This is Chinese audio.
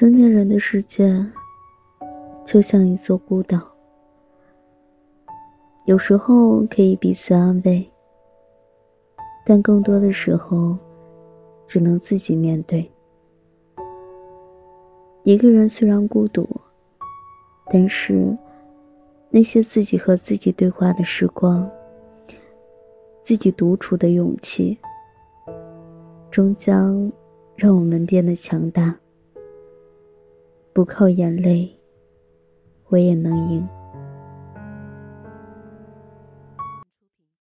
成年人的世界，就像一座孤岛，有时候可以彼此安慰，但更多的时候，只能自己面对。一个人虽然孤独，但是那些自己和自己对话的时光，自己独处的勇气，终将让我们变得强大。不靠眼泪，我也能赢。